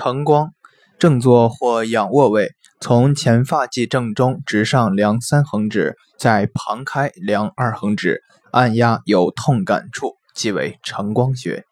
承光正坐或仰卧位从前发际正中直上量三横指在旁开量二横指按压有痛感处即为承光穴。